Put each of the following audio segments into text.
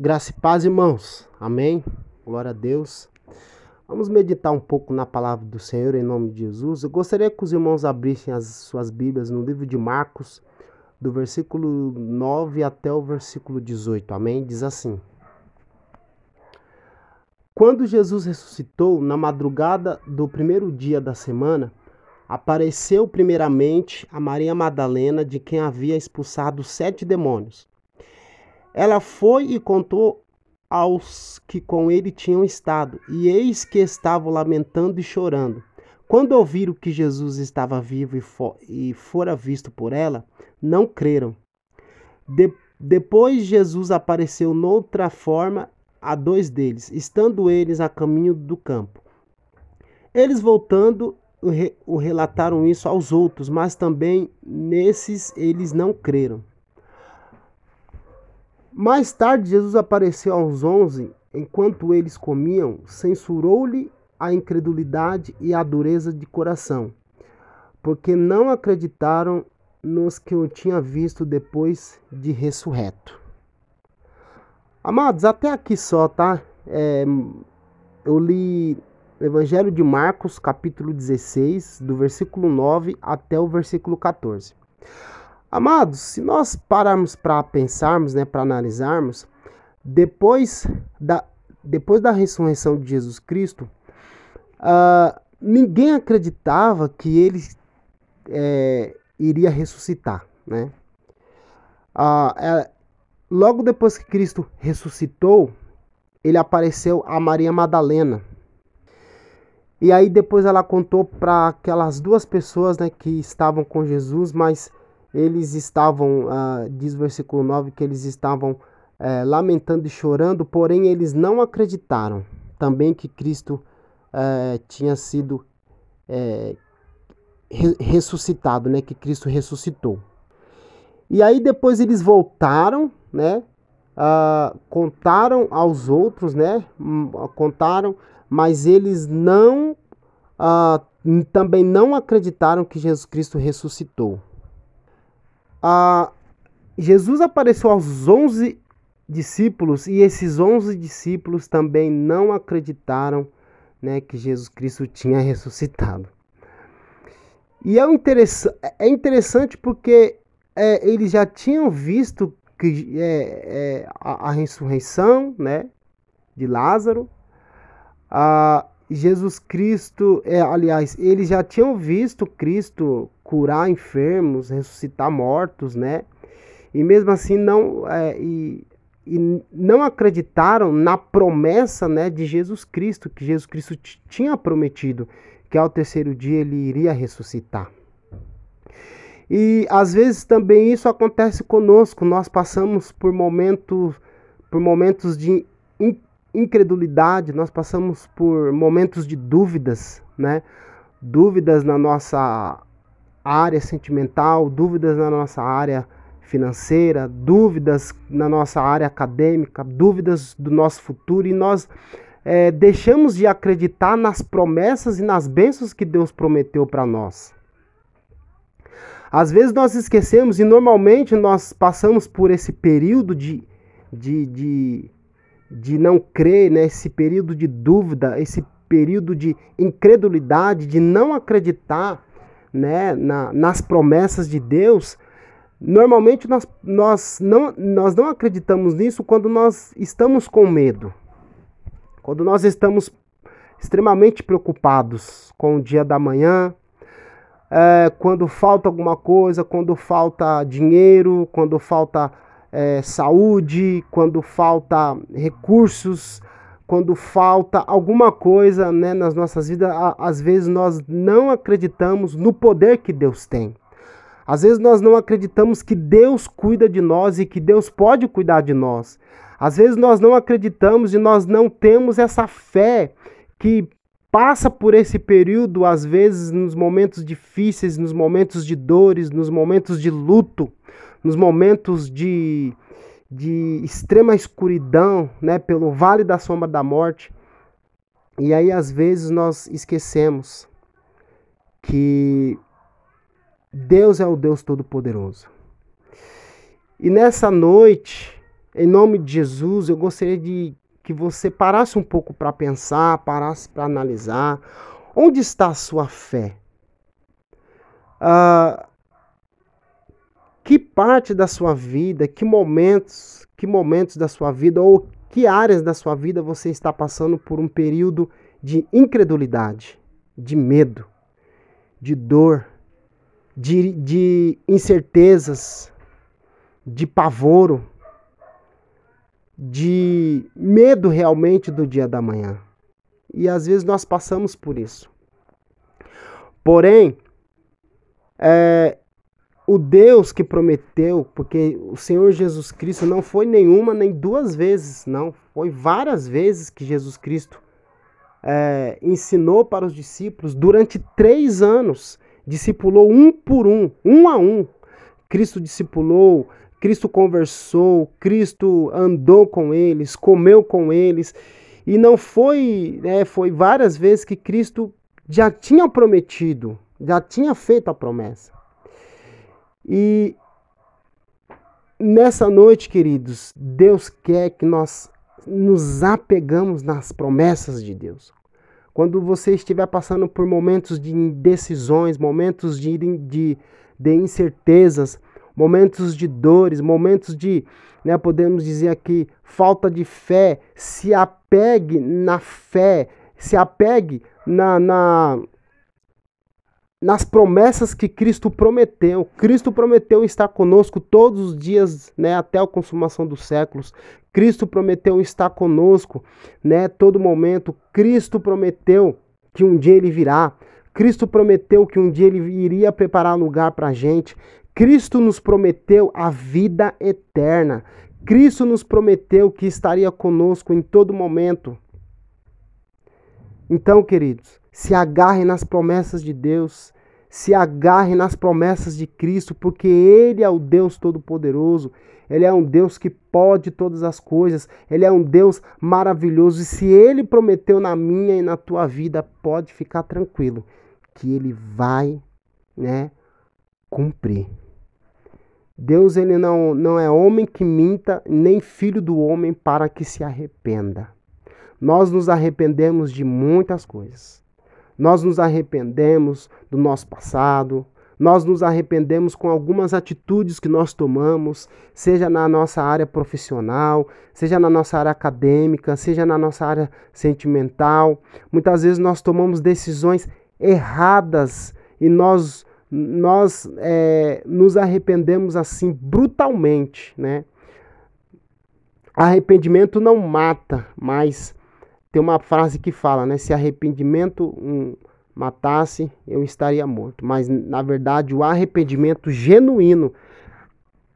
Graça e paz, irmãos. Amém. Glória a Deus. Vamos meditar um pouco na palavra do Senhor em nome de Jesus. Eu gostaria que os irmãos abrissem as suas Bíblias no livro de Marcos, do versículo 9 até o versículo 18. Amém. Diz assim: Quando Jesus ressuscitou, na madrugada do primeiro dia da semana, apareceu primeiramente a Maria Madalena, de quem havia expulsado sete demônios. Ela foi e contou aos que com ele tinham estado, e eis que estavam lamentando e chorando. Quando ouviram que Jesus estava vivo e, for, e fora visto por ela, não creram. De, depois Jesus apareceu noutra forma a dois deles, estando eles a caminho do campo. Eles voltando o relataram isso aos outros, mas também nesses eles não creram. Mais tarde, Jesus apareceu aos onze, enquanto eles comiam, censurou-lhe a incredulidade e a dureza de coração, porque não acreditaram nos que o tinha visto depois de ressurreto. Amados, até aqui só, tá? É, eu li o Evangelho de Marcos, capítulo 16, do versículo 9 até o versículo 14. Amados, se nós pararmos para pensarmos, né, para analisarmos, depois da, depois da ressurreição de Jesus Cristo, uh, ninguém acreditava que ele é, iria ressuscitar, né? Uh, é, logo depois que Cristo ressuscitou, ele apareceu a Maria Madalena. E aí depois ela contou para aquelas duas pessoas, né, que estavam com Jesus, mas eles estavam, uh, diz o versículo 9, que eles estavam uh, lamentando e chorando, porém eles não acreditaram também que Cristo uh, tinha sido eh, re ressuscitado, né? que Cristo ressuscitou. E aí depois eles voltaram, né? Uh, contaram aos outros, né? Hum, contaram, mas eles não uh, também não acreditaram que Jesus Cristo ressuscitou. Ah, Jesus apareceu aos 11 discípulos e esses 11 discípulos também não acreditaram né, que Jesus Cristo tinha ressuscitado. E é, interessante, é interessante porque é, eles já tinham visto que, é, é, a, a, ressurreição né, de Lázaro. Ah, Jesus Cristo, é, aliás, eles já tinham visto Cristo curar enfermos, ressuscitar mortos, né? E mesmo assim não é, e, e não acreditaram na promessa, né, de Jesus Cristo, que Jesus Cristo tinha prometido que ao terceiro dia ele iria ressuscitar. E às vezes também isso acontece conosco. Nós passamos por momentos por momentos de incredulidade, nós passamos por momentos de dúvidas, né? Dúvidas na nossa área sentimental, dúvidas na nossa área financeira, dúvidas na nossa área acadêmica, dúvidas do nosso futuro e nós é, deixamos de acreditar nas promessas e nas bênçãos que Deus prometeu para nós. Às vezes nós esquecemos e normalmente nós passamos por esse período de, de, de, de não crer, né? esse período de dúvida, esse período de incredulidade, de não acreditar né, na, nas promessas de Deus, normalmente nós, nós, não, nós não acreditamos nisso quando nós estamos com medo, quando nós estamos extremamente preocupados com o dia da manhã, é, quando falta alguma coisa, quando falta dinheiro, quando falta é, saúde, quando falta recursos, quando falta alguma coisa né, nas nossas vidas, às vezes nós não acreditamos no poder que Deus tem. Às vezes nós não acreditamos que Deus cuida de nós e que Deus pode cuidar de nós. Às vezes nós não acreditamos e nós não temos essa fé que passa por esse período, às vezes nos momentos difíceis, nos momentos de dores, nos momentos de luto, nos momentos de de extrema escuridão, né, pelo vale da sombra da morte. E aí às vezes nós esquecemos que Deus é o Deus todo-poderoso. E nessa noite, em nome de Jesus, eu gostaria de que você parasse um pouco para pensar, parasse para analisar. Onde está a sua fé? Uh, que parte da sua vida, que momentos, que momentos da sua vida ou que áreas da sua vida você está passando por um período de incredulidade, de medo, de dor, de, de incertezas, de pavoro, de medo realmente do dia da manhã. E às vezes nós passamos por isso. Porém, é, o Deus que prometeu, porque o Senhor Jesus Cristo não foi nenhuma nem duas vezes, não, foi várias vezes que Jesus Cristo é, ensinou para os discípulos durante três anos, discipulou um por um, um a um. Cristo discipulou, Cristo conversou, Cristo andou com eles, comeu com eles, e não foi, né, foi várias vezes que Cristo já tinha prometido, já tinha feito a promessa. E nessa noite, queridos, Deus quer que nós nos apegamos nas promessas de Deus. Quando você estiver passando por momentos de indecisões, momentos de, de, de incertezas, momentos de dores, momentos de, né, podemos dizer aqui, falta de fé, se apegue na fé, se apegue na, na, nas promessas que Cristo prometeu. Cristo prometeu estar conosco todos os dias, né, até a consumação dos séculos. Cristo prometeu estar conosco, né, todo momento. Cristo prometeu que um dia ele virá. Cristo prometeu que um dia ele iria preparar lugar para a gente. Cristo nos prometeu a vida eterna. Cristo nos prometeu que estaria conosco em todo momento. Então, queridos, se agarre nas promessas de Deus, se agarre nas promessas de Cristo, porque Ele é o Deus Todo-Poderoso, Ele é um Deus que pode todas as coisas, Ele é um Deus maravilhoso, e se Ele prometeu na minha e na tua vida, pode ficar tranquilo, que Ele vai né, cumprir. Deus ele não, não é homem que minta, nem filho do homem para que se arrependa. Nós nos arrependemos de muitas coisas. Nós nos arrependemos do nosso passado, nós nos arrependemos com algumas atitudes que nós tomamos, seja na nossa área profissional, seja na nossa área acadêmica, seja na nossa área sentimental. Muitas vezes nós tomamos decisões erradas e nós, nós é, nos arrependemos assim brutalmente, né? Arrependimento não mata, mas tem uma frase que fala, né? Se arrependimento um, matasse, eu estaria morto. Mas, na verdade, o arrependimento genuíno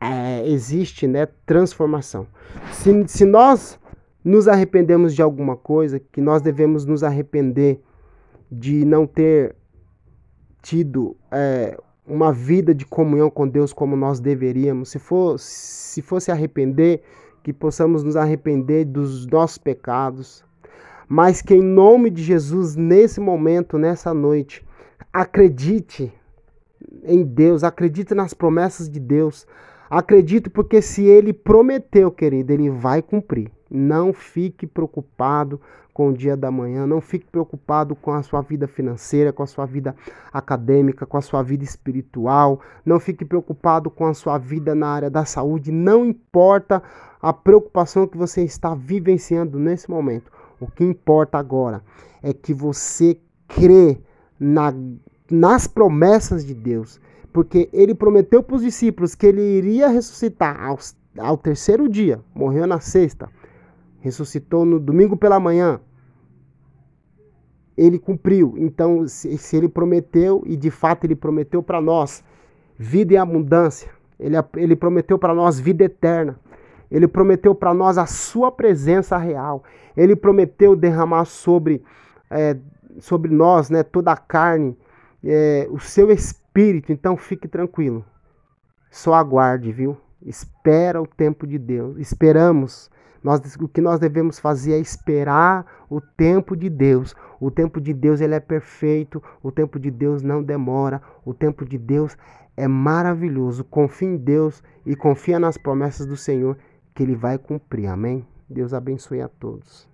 é, existe, né? Transformação. Se, se nós nos arrependemos de alguma coisa, que nós devemos nos arrepender de não ter tido é, uma vida de comunhão com Deus como nós deveríamos. Se for se fosse arrepender, que possamos nos arrepender dos nossos pecados, mas que em nome de Jesus, nesse momento, nessa noite, acredite em Deus, acredite nas promessas de Deus. Acredite porque se ele prometeu, querido, ele vai cumprir. Não fique preocupado com o dia da manhã, não fique preocupado com a sua vida financeira, com a sua vida acadêmica, com a sua vida espiritual, não fique preocupado com a sua vida na área da saúde, não importa a preocupação que você está vivenciando nesse momento. O que importa agora é que você crê na, nas promessas de Deus. Porque ele prometeu para os discípulos que ele iria ressuscitar ao, ao terceiro dia. Morreu na sexta. Ressuscitou no domingo pela manhã. Ele cumpriu. Então, se, se ele prometeu, e de fato ele prometeu para nós vida em abundância, ele, ele prometeu para nós vida eterna. Ele prometeu para nós a sua presença real. Ele prometeu derramar sobre, é, sobre nós né, toda a carne, é, o seu espírito. Então fique tranquilo. Só aguarde, viu? Espera o tempo de Deus. Esperamos. Nós, o que nós devemos fazer é esperar o tempo de Deus. O tempo de Deus ele é perfeito. O tempo de Deus não demora. O tempo de Deus é maravilhoso. Confie em Deus e confia nas promessas do Senhor que ele vai cumprir. Amém? Deus abençoe a todos.